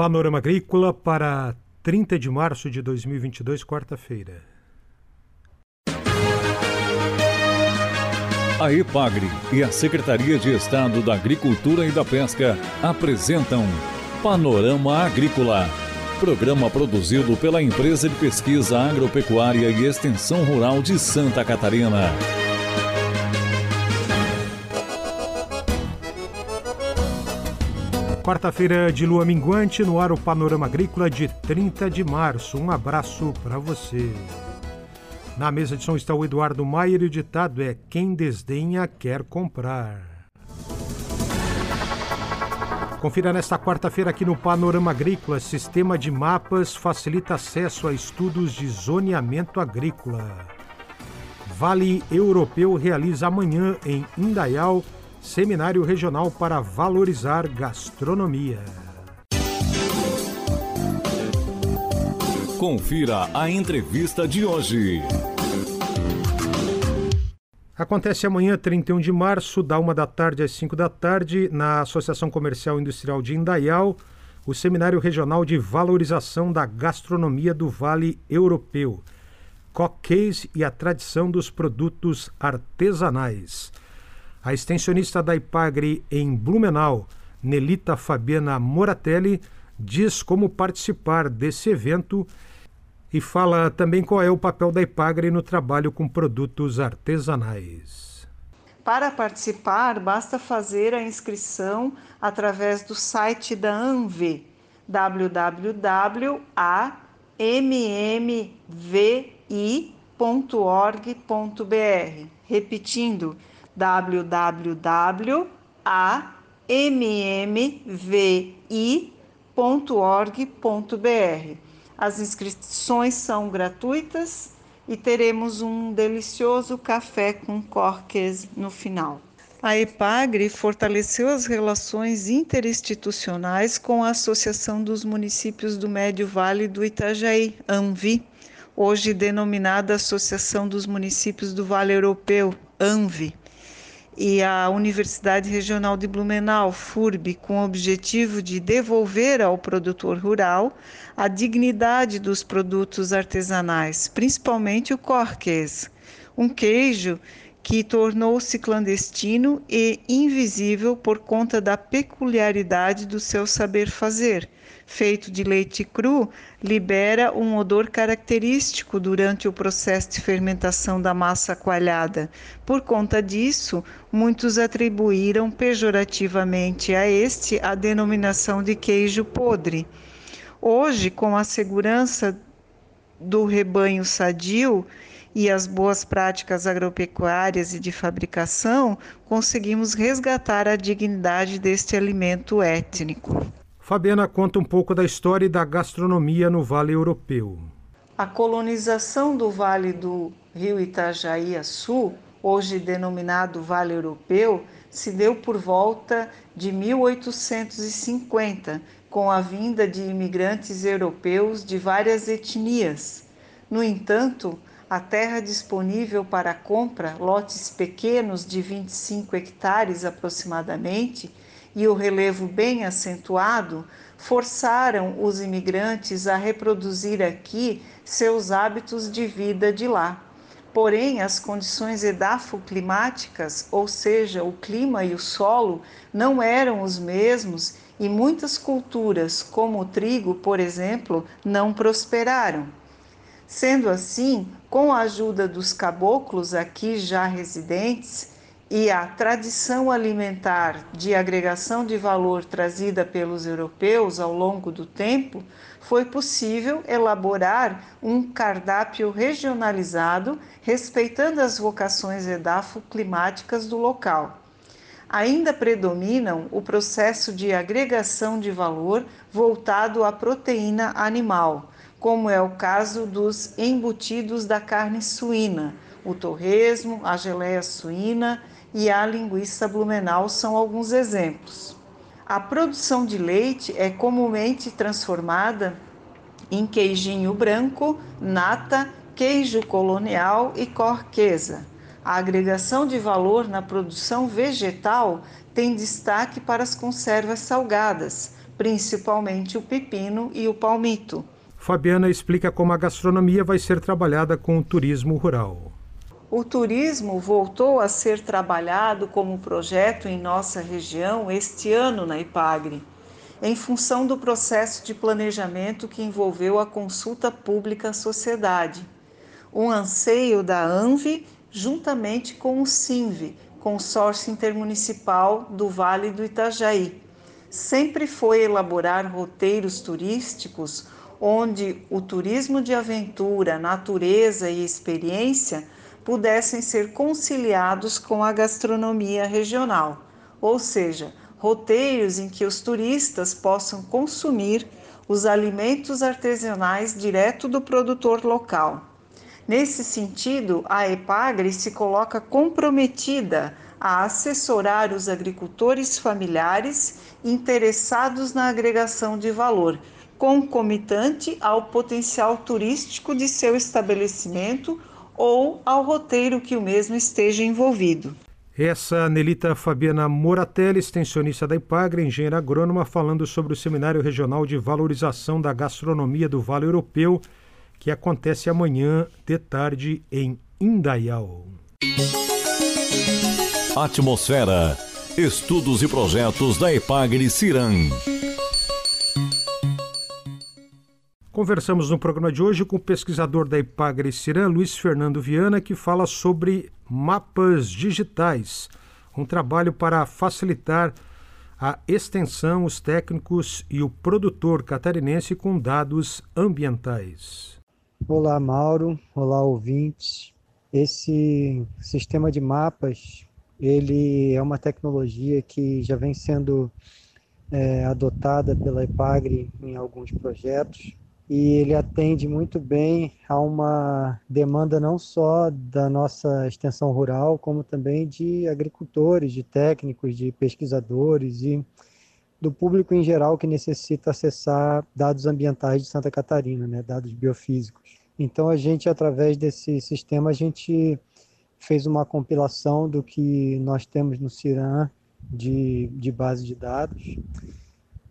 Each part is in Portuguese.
Panorama Agrícola para 30 de março de 2022, quarta-feira. A EPAGRE e a Secretaria de Estado da Agricultura e da Pesca apresentam Panorama Agrícola, programa produzido pela Empresa de Pesquisa Agropecuária e Extensão Rural de Santa Catarina. Quarta-feira de lua minguante, no ar o Panorama Agrícola de 30 de março. Um abraço para você. Na mesa de som está o Eduardo Maier e o ditado é: Quem desdenha quer comprar. Confira nesta quarta-feira aqui no Panorama Agrícola: Sistema de mapas facilita acesso a estudos de zoneamento agrícola. Vale Europeu realiza amanhã em Indaial Seminário Regional para Valorizar Gastronomia. Confira a entrevista de hoje. Acontece amanhã, 31 de março, da 1 da tarde às 5 da tarde, na Associação Comercial e Industrial de Indaial, o Seminário Regional de Valorização da Gastronomia do Vale Europeu, Cockcase e a Tradição dos Produtos Artesanais. A extensionista da IPAGRE em Blumenau, Nelita Fabiana Moratelli, diz como participar desse evento e fala também qual é o papel da IPAGRE no trabalho com produtos artesanais. Para participar, basta fazer a inscrição através do site da ANV, www.ammvi.org.br. Repetindo, www.ammvi.org.br as inscrições são gratuitas e teremos um delicioso café com corques no final. A EPAGRE fortaleceu as relações interinstitucionais com a Associação dos Municípios do Médio Vale do Itajaí, ANVI, hoje denominada Associação dos Municípios do Vale Europeu, ANVI e a Universidade Regional de Blumenau, FURB, com o objetivo de devolver ao produtor rural a dignidade dos produtos artesanais, principalmente o corques, um queijo que tornou-se clandestino e invisível por conta da peculiaridade do seu saber fazer feito de leite cru, libera um odor característico durante o processo de fermentação da massa coalhada. Por conta disso, muitos atribuíram pejorativamente a este a denominação de queijo podre. Hoje, com a segurança do rebanho sadio e as boas práticas agropecuárias e de fabricação, conseguimos resgatar a dignidade deste alimento étnico. Fabiana conta um pouco da história e da gastronomia no Vale Europeu. A colonização do Vale do Rio Itajaí a Sul, hoje denominado Vale Europeu, se deu por volta de 1850, com a vinda de imigrantes europeus de várias etnias. No entanto, a terra disponível para compra, lotes pequenos de 25 hectares aproximadamente, e o relevo bem acentuado forçaram os imigrantes a reproduzir aqui seus hábitos de vida de lá. Porém, as condições edafoclimáticas, ou seja, o clima e o solo, não eram os mesmos e muitas culturas, como o trigo, por exemplo, não prosperaram. Sendo assim, com a ajuda dos caboclos aqui já residentes, e a tradição alimentar de agregação de valor trazida pelos europeus ao longo do tempo, foi possível elaborar um cardápio regionalizado respeitando as vocações edafoclimáticas do local. Ainda predominam o processo de agregação de valor voltado à proteína animal, como é o caso dos embutidos da carne suína, o torresmo, a geleia suína e a linguiça blumenau são alguns exemplos. A produção de leite é comumente transformada em queijinho branco, nata, queijo colonial e corquesa. A agregação de valor na produção vegetal tem destaque para as conservas salgadas, principalmente o pepino e o palmito. Fabiana explica como a gastronomia vai ser trabalhada com o turismo rural. O turismo voltou a ser trabalhado como projeto em nossa região este ano na IPAGRE, em função do processo de planejamento que envolveu a consulta pública à sociedade, um anseio da ANVI juntamente com o SINVI, Consórcio Intermunicipal do Vale do Itajaí. Sempre foi elaborar roteiros turísticos onde o turismo de aventura, natureza e experiência pudessem ser conciliados com a gastronomia regional, ou seja, roteiros em que os turistas possam consumir os alimentos artesanais direto do produtor local. Nesse sentido, a EPAGRE se coloca comprometida a assessorar os agricultores familiares interessados na agregação de valor, concomitante ao potencial turístico de seu estabelecimento ou ao roteiro que o mesmo esteja envolvido. Essa Nelita Fabiana Moratelli, extensionista da IPAGRE, engenheira agrônoma, falando sobre o Seminário Regional de Valorização da Gastronomia do Vale Europeu, que acontece amanhã de tarde em Indaial. Atmosfera. Estudos e projetos da IPAGRE Ciran. Conversamos no programa de hoje com o pesquisador da Ipagre Ciran, Luiz Fernando Viana, que fala sobre mapas digitais, um trabalho para facilitar a extensão, os técnicos e o produtor catarinense com dados ambientais. Olá, Mauro. Olá, ouvintes. Esse sistema de mapas, ele é uma tecnologia que já vem sendo é, adotada pela Ipagre em alguns projetos e ele atende muito bem a uma demanda não só da nossa extensão rural, como também de agricultores, de técnicos, de pesquisadores e do público em geral que necessita acessar dados ambientais de Santa Catarina, né, dados biofísicos. Então a gente através desse sistema a gente fez uma compilação do que nós temos no CIRAM de, de base de dados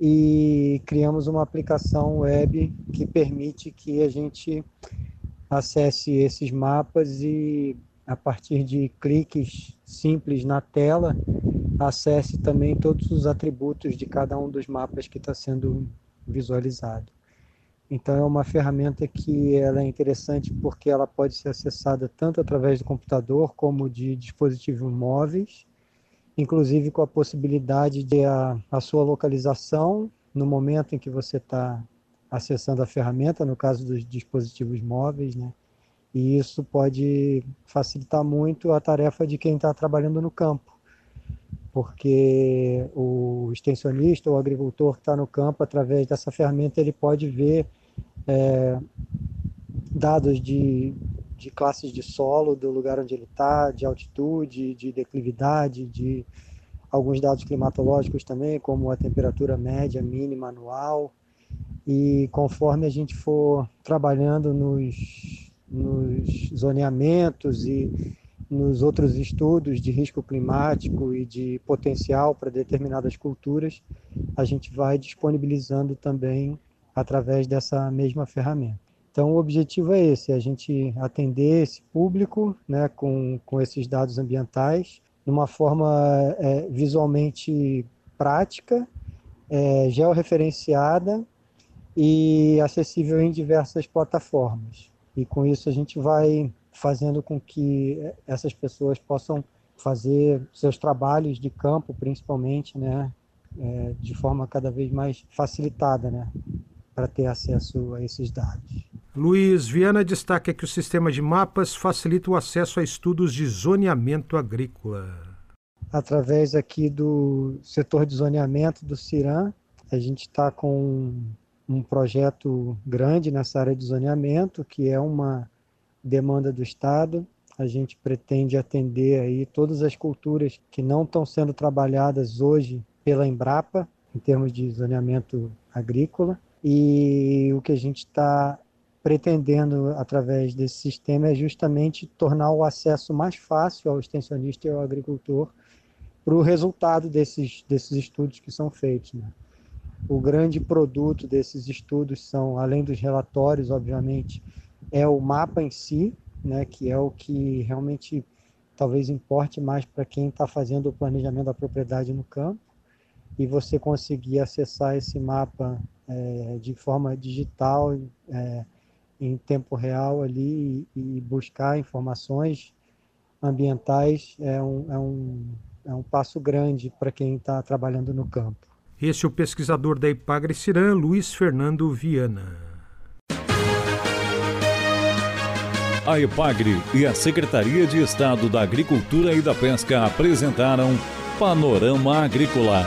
e criamos uma aplicação web que permite que a gente acesse esses mapas e a partir de cliques simples na tela acesse também todos os atributos de cada um dos mapas que está sendo visualizado. Então é uma ferramenta que ela é interessante porque ela pode ser acessada tanto através do computador como de dispositivos móveis inclusive com a possibilidade de a, a sua localização no momento em que você está acessando a ferramenta, no caso dos dispositivos móveis, né? E isso pode facilitar muito a tarefa de quem está trabalhando no campo, porque o extensionista ou agricultor que está no campo, através dessa ferramenta, ele pode ver é, dados de, de classes de solo do lugar onde ele está, de altitude, de declividade, de alguns dados climatológicos também, como a temperatura média, mínima, anual. E conforme a gente for trabalhando nos, nos zoneamentos e nos outros estudos de risco climático e de potencial para determinadas culturas, a gente vai disponibilizando também através dessa mesma ferramenta. Então, o objetivo é esse: a gente atender esse público né, com, com esses dados ambientais de uma forma é, visualmente prática, é, georreferenciada e acessível em diversas plataformas. E com isso a gente vai fazendo com que essas pessoas possam fazer seus trabalhos de campo, principalmente, né, é, de forma cada vez mais facilitada, né, para ter acesso a esses dados. Luiz Viana destaca que o sistema de mapas facilita o acesso a estudos de zoneamento agrícola. Através aqui do setor de zoneamento do CIRAM, a gente está com um projeto grande nessa área de zoneamento, que é uma demanda do Estado. A gente pretende atender aí todas as culturas que não estão sendo trabalhadas hoje pela Embrapa, em termos de zoneamento agrícola. E o que a gente está pretendendo, através desse sistema, é justamente tornar o acesso mais fácil ao extensionista e ao agricultor para o resultado desses, desses estudos que são feitos. Né? o grande produto desses estudos são, além dos relatórios, obviamente, é o mapa em si, né, que é o que realmente talvez importe mais para quem está fazendo o planejamento da propriedade no campo, e você conseguir acessar esse mapa é, de forma digital, é, em tempo real ali, e, e buscar informações ambientais é um, é um, é um passo grande para quem está trabalhando no campo. Esse é o pesquisador da Ipagre Cirã, Luiz Fernando Viana. A Ipagre e a Secretaria de Estado da Agricultura e da Pesca apresentaram Panorama Agrícola,